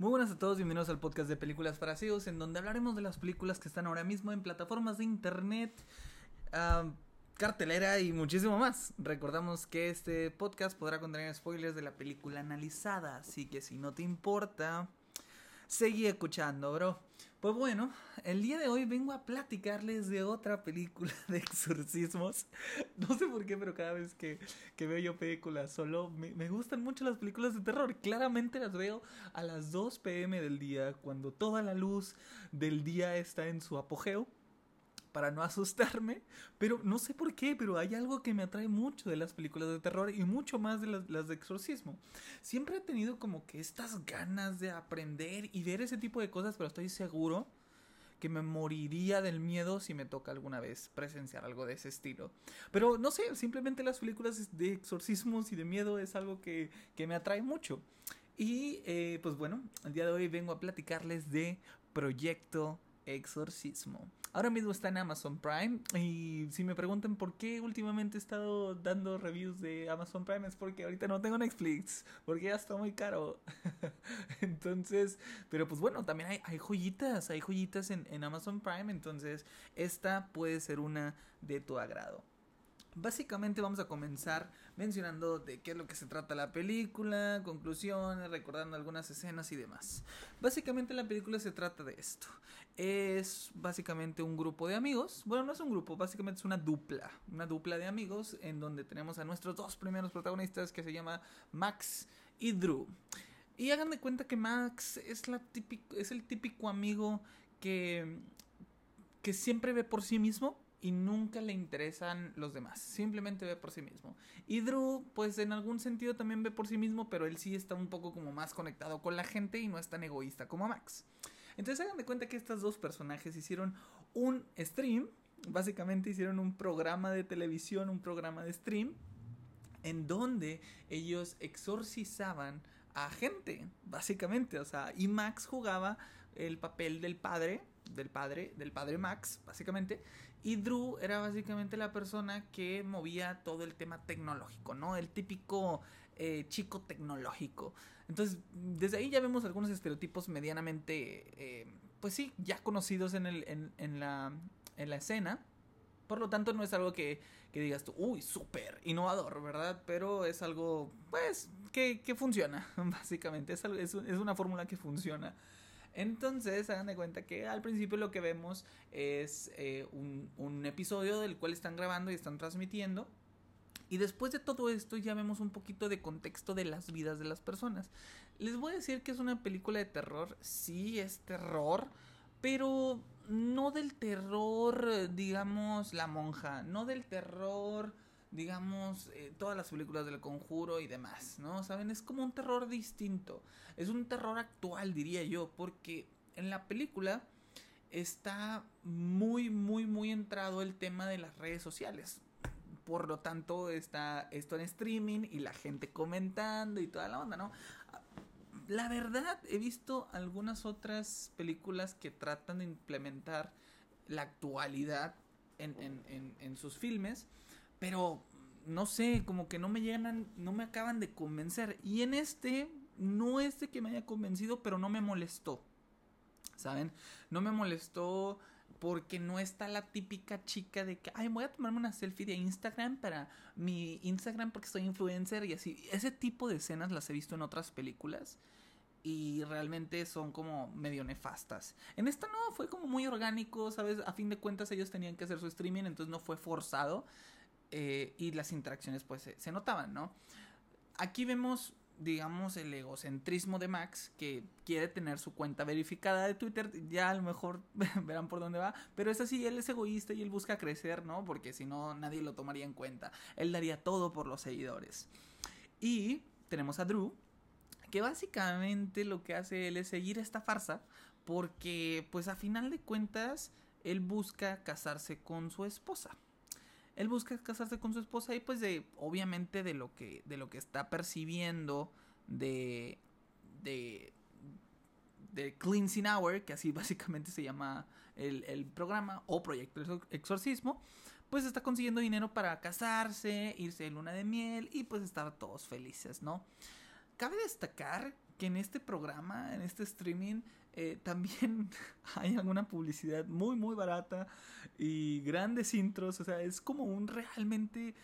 Muy buenas a todos, bienvenidos al podcast de Películas para Ciegos, en donde hablaremos de las películas que están ahora mismo en plataformas de internet, ah, cartelera y muchísimo más. Recordamos que este podcast podrá contener spoilers de la película analizada, así que si no te importa, seguí escuchando, bro. Pues bueno, el día de hoy vengo a platicarles de otra película de exorcismos. No sé por qué, pero cada vez que, que veo yo películas solo, me, me, gustan mucho las películas de terror. Claramente las veo a las 2 pm del día, cuando toda la luz del día está en su apogeo para no asustarme, pero no sé por qué, pero hay algo que me atrae mucho de las películas de terror y mucho más de las, de exorcismo. Siempre he tenido como que estas ganas de aprender y ver ese tipo de cosas, pero estoy seguro que me moriría del miedo si me toca alguna vez presenciar algo de ese estilo. Pero no sé, simplemente las películas de exorcismos y de miedo es algo que, que me atrae mucho. Y eh, pues bueno, el día de hoy vengo a platicarles de Proyecto Exorcismo. Ahora mismo está en Amazon Prime y si me preguntan por qué últimamente he estado dando reviews de Amazon Prime es porque ahorita no tengo Netflix, porque ya está muy caro. entonces, pero pues bueno, también hay, joyitas, hay joyitas en, en Amazon Prime, entonces esta puede ser una de tu agrado. Básicamente vamos a comenzar mencionando de qué es lo que se trata la película, conclusiones, recordando algunas escenas y demás. Básicamente la película se trata de esto. Es básicamente un grupo de amigos. Bueno, no es un grupo, básicamente es una dupla. Una dupla de amigos en donde tenemos a nuestros dos primeros protagonistas que se llama Max y Drew. Y hagan de cuenta que Max es, la típico, es el típico amigo que, que siempre ve por sí mismo y nunca le interesan los demás, simplemente ve por sí mismo. Y Drew, pues en algún sentido también ve por sí mismo, pero él sí está un poco como más conectado con la gente y no es tan egoísta como Max. Entonces hagan de cuenta que estos dos personajes hicieron un stream, básicamente hicieron un programa de televisión, un programa de stream, en donde ellos exorcizaban a gente, básicamente, o sea, y Max jugaba el papel del padre, del padre, del padre Max, básicamente, y Drew era básicamente la persona que movía todo el tema tecnológico, ¿no? El típico eh, chico tecnológico. Entonces, desde ahí ya vemos algunos estereotipos medianamente, eh, pues sí, ya conocidos en, el, en, la, en la escena. Por lo tanto, no es algo que, digas tú, uy, súper innovador, ¿verdad? Pero es algo, pues, que, funciona, básicamente. Es una fórmula que funciona. Entonces, hagan de cuenta que al principio lo que vemos es eh, un, un episodio del cual están grabando y están transmitiendo. Y después de todo esto ya vemos un poquito de contexto de las vidas de las personas. Les voy a decir que es una película de terror, sí es terror, pero no del terror, digamos, la monja, no del terror, digamos, eh, todas las películas del conjuro y demás, ¿no? ¿Saben? Es como un terror distinto, es un terror actual, diría yo, porque en la película está muy, muy, muy entrado el tema de las redes sociales. Por lo tanto, está esto en streaming y la gente comentando y toda la onda, ¿no? la verdad, he visto algunas otras películas que tratan de implementar la actualidad en, en, en, en, sus filmes, pero no sé, como que no me llegan, no me acaban de convencer. Y en este, no es de que me haya convencido, pero no me molestó. ¿Saben? No me molestó porque no está la típica chica de que, ay, voy a tomarme una selfie de Instagram para mi Instagram porque soy influencer y así. Ese tipo de escenas las he visto en otras películas y realmente son como medio nefastas. En esta no, fue como muy orgánico, ¿sabes? A fin de cuentas ellos tenían que hacer su streaming, entonces no fue forzado eh, y las interacciones pues se, se notaban, ¿no? Aquí vemos digamos, el egocentrismo de Max, que quiere tener su cuenta verificada de Twitter, ya a lo mejor verán por dónde va, pero es así, él es egoísta y él busca crecer, ¿no? Porque si no, nadie lo tomaría en cuenta. Él daría todo por los seguidores. Y tenemos a Drew, que básicamente lo que hace él es seguir esta farsa, porque pues a final de cuentas, él busca casarse con su esposa él busca casarse con su esposa y pues de obviamente de lo que de lo que está percibiendo de de de Cleansing Hour, que así básicamente se llama el, el programa o proyecto exorcismo, pues está consiguiendo dinero para casarse, irse de luna de miel y pues estar todos felices, ¿no? Cabe destacar que en este programa, en este streaming, eh, también hay alguna publicidad muy, muy barata y grandes intros. O sea, es como un realmente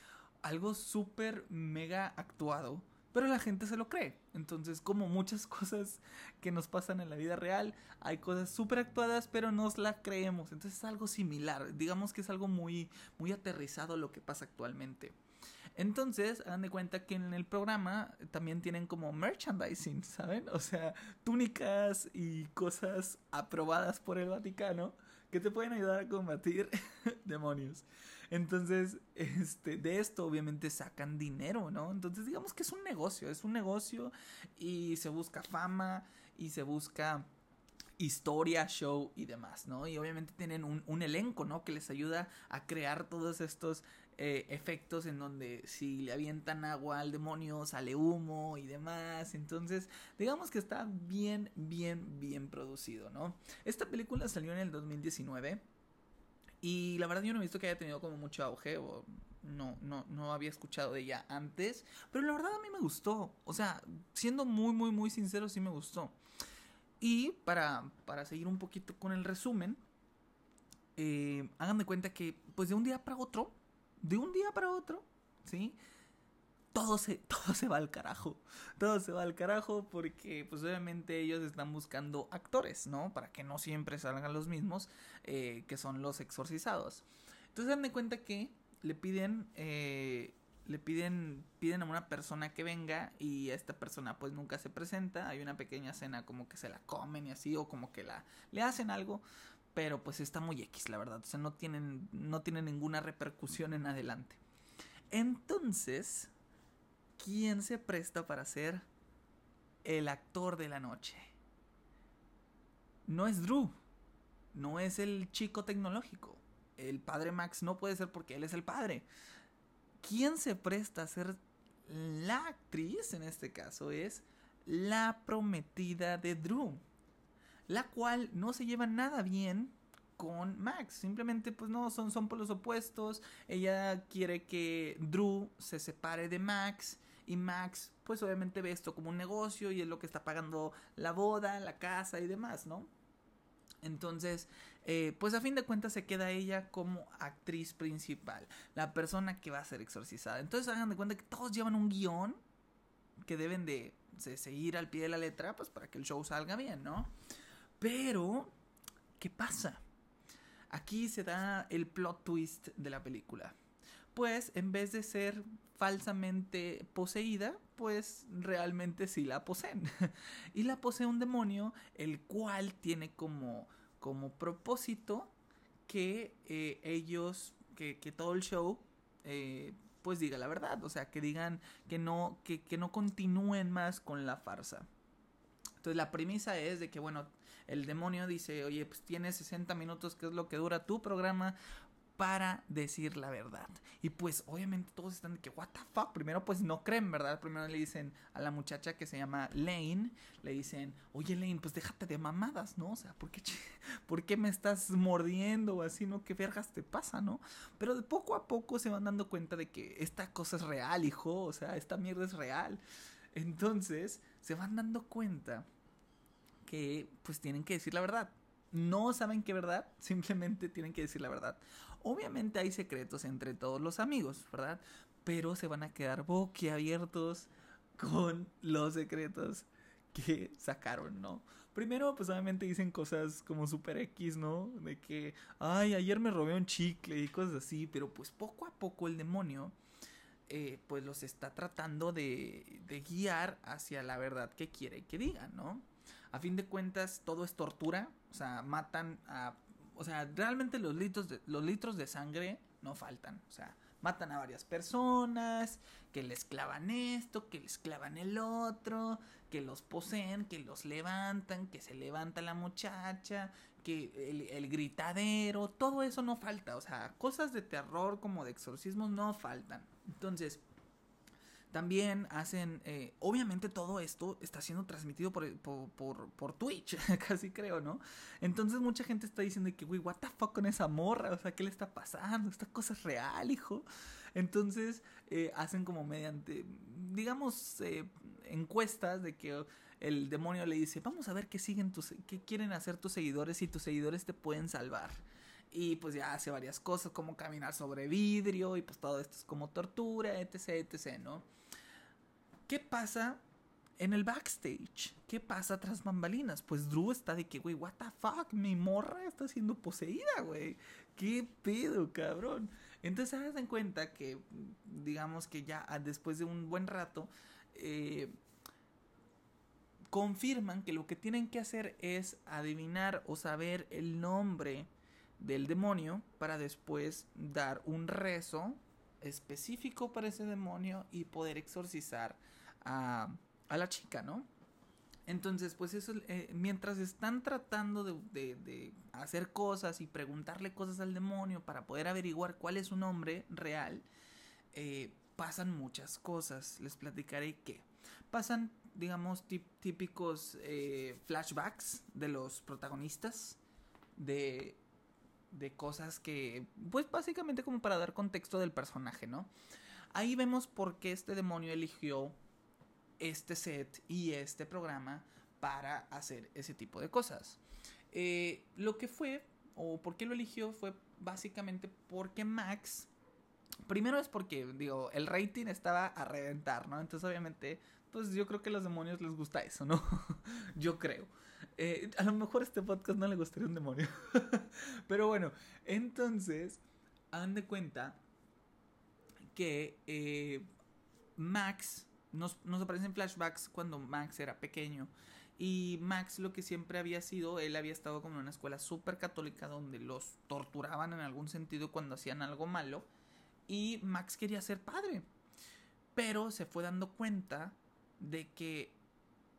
algo súper mega actuado. Pero la gente se lo cree. Entonces, como muchas cosas que nos pasan en la vida real, hay cosas súper actuadas, pero nos la creemos. Entonces es algo similar. Digamos que es algo muy, muy aterrizado lo que pasa actualmente. Entonces, hagan de cuenta que en el programa también tienen como merchandising, ¿saben? O sea, túnicas y cosas aprobadas por el Vaticano que te pueden ayudar a combatir demonios. Entonces, este, de esto obviamente sacan dinero, ¿no? Entonces, digamos que es un negocio, es un negocio y se busca fama y se busca historia, show y demás, ¿no? Y obviamente tienen un, un elenco, ¿no? Que les ayuda a crear todos estos eh, efectos en donde si le avientan agua al demonio sale humo y demás. Entonces, digamos que está bien, bien, bien producido, ¿no? Esta película salió en el 2019 y la verdad yo no he visto que haya tenido como mucho auge o no, no, no había escuchado de ella antes, pero la verdad a mí me gustó. O sea, siendo muy, muy, muy sincero, sí me gustó. Y para, para seguir un poquito con el resumen, eh, hagan de cuenta que pues de un día para otro, de un día para otro, ¿sí? Todo se, todo se va al carajo. Todo se va al carajo porque pues obviamente ellos están buscando actores, ¿no? Para que no siempre salgan los mismos eh, que son los exorcizados. Entonces hagan de cuenta que le piden eh, le piden, piden a una persona que venga y esta persona pues nunca se presenta, hay una pequeña escena como que se la comen y así o como que la le hacen algo, pero pues está muy X la verdad, o sea, no tienen no tiene ninguna repercusión en adelante. Entonces, ¿quién se presta para ser el actor de la noche? No es Drew, no es el chico tecnológico. El padre Max no puede ser porque él es el padre. ¿Quién se presta a ser la actriz en este caso es la prometida de Drew, la cual no se lleva nada bien con Max, simplemente pues no, son, son por los opuestos, ella quiere que Drew se separe de Max y Max pues obviamente ve esto como un negocio y es lo que está pagando la boda, la casa y demás, ¿no? Entonces, eh, pues a fin de cuentas se queda ella como actriz principal, la persona que va a ser exorcizada. Entonces hagan de cuenta que todos llevan un guion que deben de, seguir al pie de la letra, pues para que el show salga bien, ¿no? Pero, ¿qué pasa? Aquí se da el plot twist de la película. Pues en vez de ser falsamente poseída, pues realmente sí la poseen. y la posee un demonio, el cual tiene como, como propósito que eh, ellos, que, que, todo el show, eh, pues diga la verdad. O sea, que digan que no, que, que no continúen más con la farsa. Entonces la premisa es de que, bueno, el demonio dice, oye, pues tienes 60 minutos, que es lo que dura tu programa, para decir la verdad. Y pues obviamente todos están de que, what the fuck, primero pues no creen, ¿verdad? Primero le dicen a la muchacha que se llama Lane, le dicen, oye Lane, pues déjate de mamadas, ¿no? O sea, ¿por qué, ¿por qué me estás mordiendo o así, no? ¿Qué vergas te pasa, no? Pero de poco a poco se van dando cuenta de que esta cosa es real, hijo, o sea, esta mierda es real. Entonces, se van dando cuenta que pues tienen que decir la verdad no saben qué verdad, simplemente tienen que decir la verdad. Obviamente hay secretos entre todos los amigos, ¿verdad? Pero se van a quedar boquiabiertos con los secretos que sacaron, ¿no? Primero, pues obviamente dicen cosas como super X, ¿no? De que, ay, ayer me robé un chicle y cosas así, pero pues poco a poco el demonio, eh, pues los está tratando de, de guiar hacia la verdad que quiere que digan, ¿no? A fin de cuentas, todo es tortura. O sea, matan a. O sea, realmente los litros de, los litros de sangre no faltan. O sea, matan a varias personas, que les clavan esto, que les clavan el otro, que los poseen, que los levantan, que se levanta la muchacha, que el, el, gritadero, todo eso no falta. O sea, cosas de terror como de exorcismo no faltan. Entonces, también hacen, eh, obviamente todo esto está siendo transmitido por, por, por, Twitch, casi creo, ¿no? Entonces mucha gente está diciendo que, güey, what the fuck con esa morra, o sea, ¿qué le está pasando? Esta cosa es real, hijo. Entonces eh, hacen como mediante, digamos, eh, encuestas de que el demonio le dice, vamos a ver qué siguen tus, qué quieren hacer tus seguidores y tus seguidores te pueden salvar. Y pues ya hace varias cosas como caminar sobre vidrio y pues todo esto es como tortura, etc, etc, ¿no? ¿Qué pasa en el backstage? ¿Qué pasa tras bambalinas? Pues Drew está de que, güey, what the fuck, mi morra está siendo poseída, güey. ¿Qué pedo, cabrón? Entonces se dan cuenta que, digamos que ya después de un buen rato, eh, confirman que lo que tienen que hacer es adivinar o saber el nombre del demonio para después dar un rezo específico para ese demonio y poder exorcizar a, a la chica, ¿no? Entonces, pues eso, eh, mientras están tratando de, hacer cosas y preguntarle cosas al demonio para poder averiguar cuál es su nombre real, eh, pasan muchas cosas. Les platicaré qué. Pasan, digamos, típicos eh, flashbacks de los protagonistas, de, de cosas que, pues básicamente como para dar contexto del personaje, ¿no? Ahí vemos por qué este demonio eligió este set y este programa para hacer ese tipo de cosas. Eh, lo que fue, o por qué lo eligió, fue básicamente porque Max, primero es porque, digo, el rating estaba a reventar, ¿no? Entonces, obviamente, pues yo creo que a los demonios les gusta eso, ¿no? yo creo. Eh, a lo mejor este podcast no le gustaría un demonio. Pero bueno, entonces, han de cuenta que eh, Max nos, aparecen flashbacks cuando Max era pequeño. Y Max lo que siempre había sido, él había estado como en una escuela súper católica donde los torturaban en algún sentido cuando hacían algo malo. Y Max quería ser padre. Pero se fue dando cuenta de que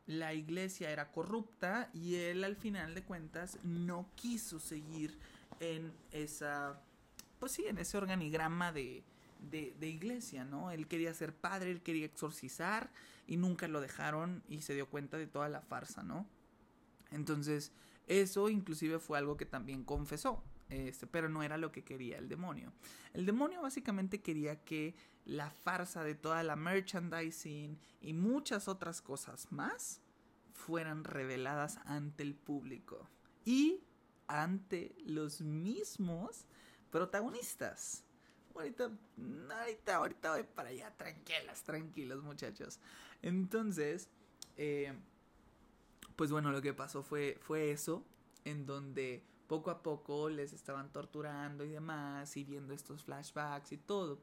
la iglesia era corrupta y él al final de cuentas no quiso seguir en esa, pues sí, en ese organigrama de, de, iglesia, ¿no? Él quería ser padre, él quería exorcizar y nunca lo dejaron y se dio cuenta de toda la farsa, ¿no? Entonces, eso inclusive fue algo que también confesó, este, pero no era lo que quería el demonio. El demonio básicamente quería que la farsa de toda la merchandising y muchas otras cosas más fueran reveladas ante el público y ante los mismos protagonistas ahorita, ahorita, ahorita voy para allá, tranquilas, tranquilos muchachos. Entonces, eh, pues bueno, lo que pasó fue, fue eso, en donde poco a poco les estaban torturando y demás, y viendo estos flashbacks y todo.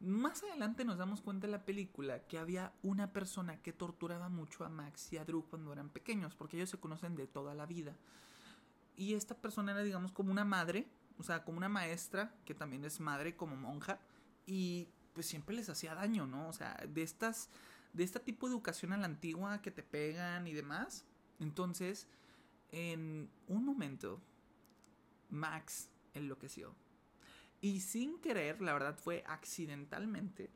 Más adelante nos damos cuenta en la película que había una persona que torturaba mucho a Max y a Drew cuando eran pequeños, porque ellos se conocen de toda la vida. Y esta persona era, digamos, como una madre o sea, como una maestra que también es madre como monja y pues siempre les hacía daño, ¿no? O sea, de estas de este tipo de educación a la antigua que te pegan y demás. Entonces, en un momento Max enloqueció. Y sin querer, la verdad fue accidentalmente,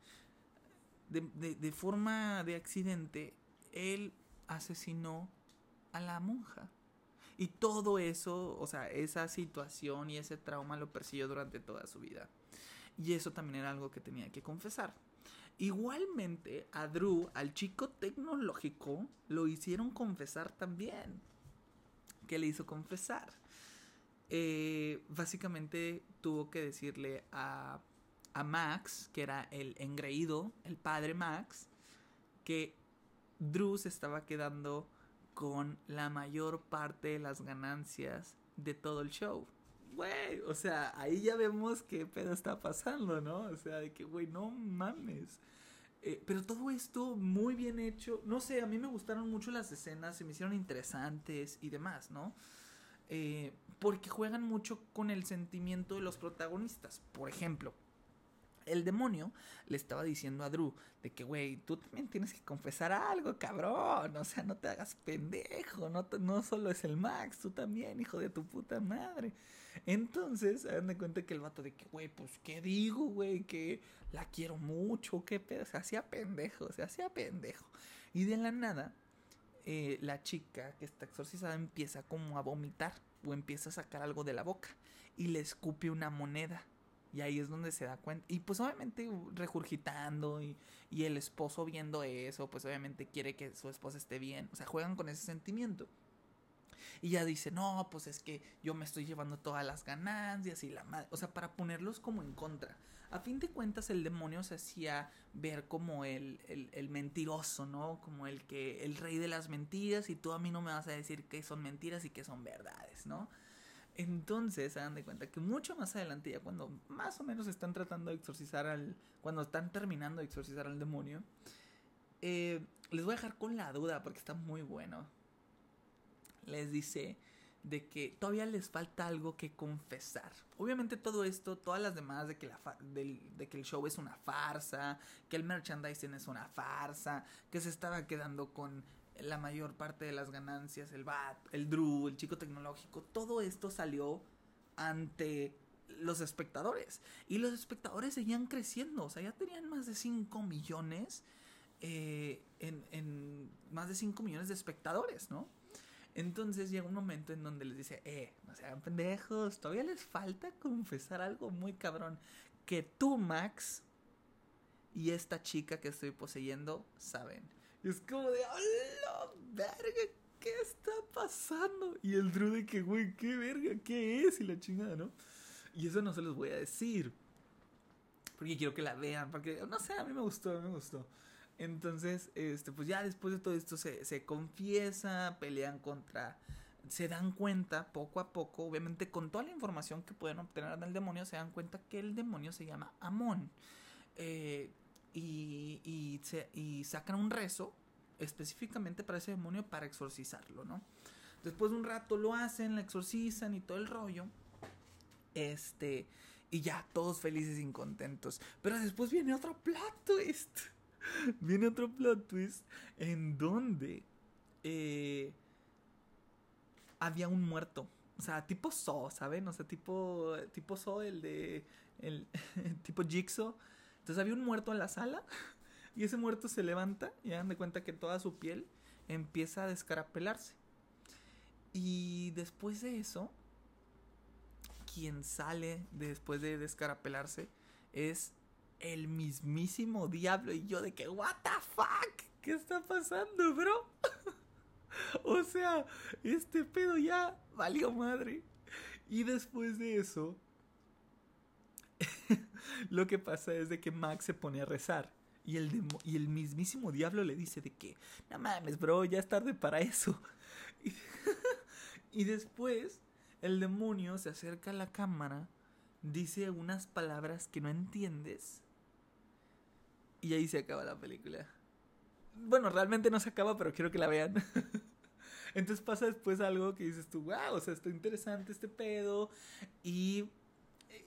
de, forma de accidente, él asesinó a la monja. Y todo eso, o sea, esa situación y ese trauma lo persiguió durante toda su vida. Y eso también era algo que tenía que confesar. Igualmente, a Drew, al chico tecnológico, lo hicieron confesar también. ¿Qué le hizo confesar? Eh, básicamente tuvo que decirle a, a Max, que era el engreído, el padre Max, que Drew se estaba quedando con la mayor parte de las ganancias de todo el show. Güey, o sea, ahí ya vemos qué pedo está pasando, ¿no? O sea, de que, güey, no mames. Eh, pero todo esto muy bien hecho. No sé, a mí me gustaron mucho las escenas, se me hicieron interesantes y demás, ¿no? Eh, porque juegan mucho con el sentimiento de los protagonistas. Por ejemplo, el demonio le estaba diciendo a Drew de que, güey, tú también tienes que confesar algo, cabrón. O sea, no te hagas pendejo. No, no solo es el Max, tú también, hijo de tu puta madre. Entonces, dan de cuenta que el vato de que, güey, pues, ¿qué digo, güey? Que la quiero mucho, qué pedo. Se hacía pendejo, se hacía pendejo. Y de la nada, eh, la chica que está exorcizada empieza como a vomitar o empieza a sacar algo de la boca y le escupe una moneda Y ahí es donde se da cuenta. Y pues obviamente regurgitando y, y el esposo viendo eso, pues obviamente quiere que su esposa esté bien. O sea, juegan con ese sentimiento. Y ya dice, no, pues es que yo me estoy llevando todas las ganancias y la madre. O sea, para ponerlos como en contra. A fin de cuentas, el demonio se hacía ver como el, el, mentiroso, ¿no? Como el que, el rey de las mentiras, y tú a mí no me vas a decir que son mentiras y que son verdades, ¿no? Entonces, hagan de cuenta que mucho más adelante, ya cuando más o menos están tratando de exorcizar al. Cuando están terminando de exorcizar al demonio, eh, les voy a dejar con la duda porque está muy bueno les dice de que todavía les falta algo que confesar. Obviamente todo esto, todas las demás de que, la de, que el show es una farsa, que el merchandising es una farsa, que se estaba quedando con la mayor parte de las ganancias, el BAT, el Drew, el chico tecnológico, todo esto salió ante los espectadores. Y los espectadores seguían creciendo, o sea, ya tenían más de 5 millones, eh, en más de 5 millones de espectadores, ¿no? Entonces llega un momento en donde les dice, eh, no sean pendejos, todavía les falta confesar algo muy cabrón. Que tú, Max, y esta chica que estoy poseyendo saben. Y es como de, ¡hola, verga! ¿Qué está pasando? Y el Drew de que, güey, ¿qué verga? ¿Qué es? Y la chingada, ¿no? Y eso no se los voy a decir. Porque quiero que la vean. Porque, no sé, a mí me gustó, me gustó. Entonces, este, pues ya después de todo esto se, se confiesa, pelean contra se dan cuenta poco a poco, obviamente con toda la información que pueden obtener del demonio, se dan cuenta que el demonio se llama Amón. Eh, y, y, se, y, sacan un rezo específicamente para ese demonio para exorcizarlo, ¿no? Después de un rato lo hacen, la exorcizan y todo el rollo. Este, y ya, todos felices y contentos. Pero después viene otro plato, este viene otro plot twist en donde eh, había un muerto. O sea, tipo So, ¿saben? O sea, tipo, tipo So, el de. El, tipo Jigsaw. Entonces había un muerto en la sala. Y ese muerto se levanta y dan de cuenta que toda su piel empieza a descarapelarse. Y después de eso, quien sale después de descarapelarse es el mismísimo diablo. Y yo de que, what the fuck, ¿qué está pasando, bro? o sea, este pedo ya valió madre. Y después de eso, lo que pasa es de que Max se pone a rezar. Y el, y el mismísimo diablo le dice de que, no mames, bro, ya es tarde para eso. y después, el demonio se acerca a la cámara, dice unas palabras que no entiendes y ahí se acaba la película. Bueno, realmente no se acaba, pero quiero que la vean. Entonces pasa después algo que dices tú, wow, o sea, está interesante este pedo. Y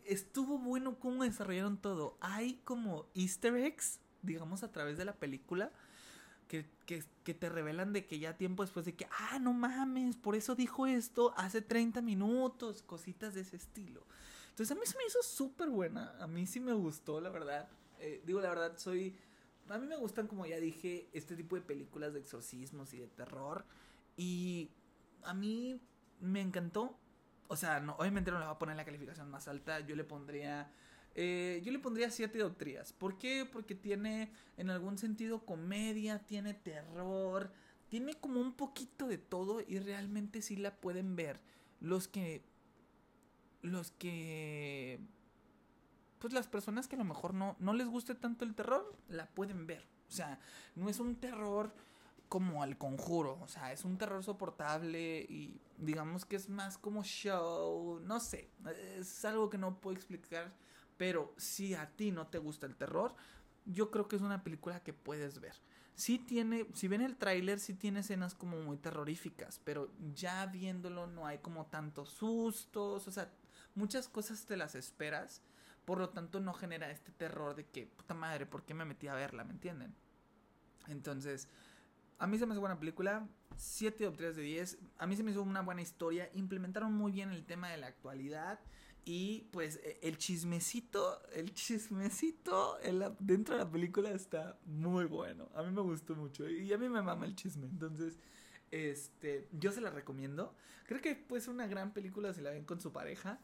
estuvo bueno cómo desarrollaron todo. Hay como easter eggs, digamos, a través de la película. Que, que, que, te revelan de que ya tiempo después de que, ah, no mames, por eso dijo esto hace 30 minutos, cositas de ese estilo. Entonces a mí se me hizo súper buena, a mí sí me gustó, la verdad. Eh, digo la verdad, soy... A mí me gustan, como ya dije, este tipo de películas de exorcismos y de terror. Y a mí me encantó. O sea, obviamente no le voy a poner la calificación más alta. Yo le pondría... Eh, yo le pondría siete doctrinas. ¿Por qué? Porque tiene en algún sentido comedia, tiene terror, tiene como un poquito de todo y realmente sí la pueden ver. Los que... Los que pues las personas que a lo mejor no, no les guste tanto el terror, la pueden ver. O sea, no es un terror como al conjuro, o sea, es un terror soportable y digamos que es más como show, no sé, es algo que no puedo explicar, pero si a ti no te gusta el terror, yo creo que es una película que puedes ver. Sí tiene, si ven el tráiler, sí tiene escenas como muy terroríficas, pero ya viéndolo no hay como tantos sustos, o sea, muchas cosas te las esperas por lo tanto, no genera este terror de que, puta madre, ¿por qué me metí a verla? ¿Me entienden? Entonces, a mí se me hizo buena película. 7 o 3 de 10. A mí se me hizo una buena historia. Implementaron muy bien el tema de la actualidad. Y pues e, el chismecito, el chismecito dentro de la película está muy bueno. A mí me gustó mucho. Y a mí me mama el chisme. Entonces, este, yo se la recomiendo. Creo que puede ser una gran película si la ven con su pareja.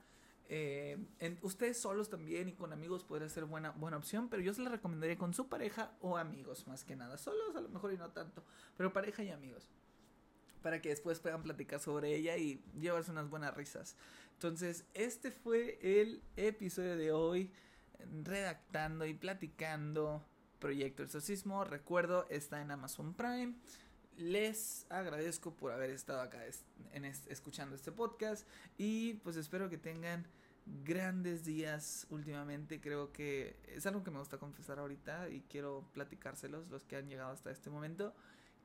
Eh, en, ustedes solos también y con amigos podría ser buena, buena opción, pero yo se la recomendaría con su pareja o amigos más que nada. Solos a lo mejor y no tanto, pero pareja y amigos. Para que después puedan platicar sobre ella y llevarse unas buenas risas. Entonces, este fue el episodio de hoy, redactando y platicando Proyecto Exorcismo. Recuerdo, está en Amazon Prime. Les agradezco por haber estado acá en escuchando este podcast y pues espero que tengan grandes días últimamente. Creo que es algo que me gusta confesar ahorita y quiero platicárselos los que han llegado hasta este momento.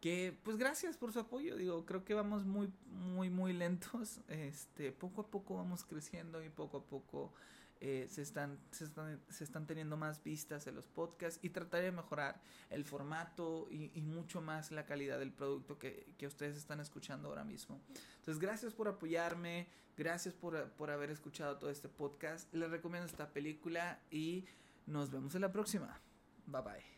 Que pues gracias por su apoyo. Digo, creo que vamos muy muy muy lentos. Este, poco a poco vamos creciendo y poco a poco eh, se, están, se, están, se están teniendo más vistas en los podcasts y trataré de mejorar el formato y, mucho más la calidad del producto que, que, ustedes están escuchando ahora mismo. Entonces, gracias por apoyarme, gracias por, por haber escuchado todo este podcast. Les recomiendo esta película y nos vemos en la próxima. Bye bye.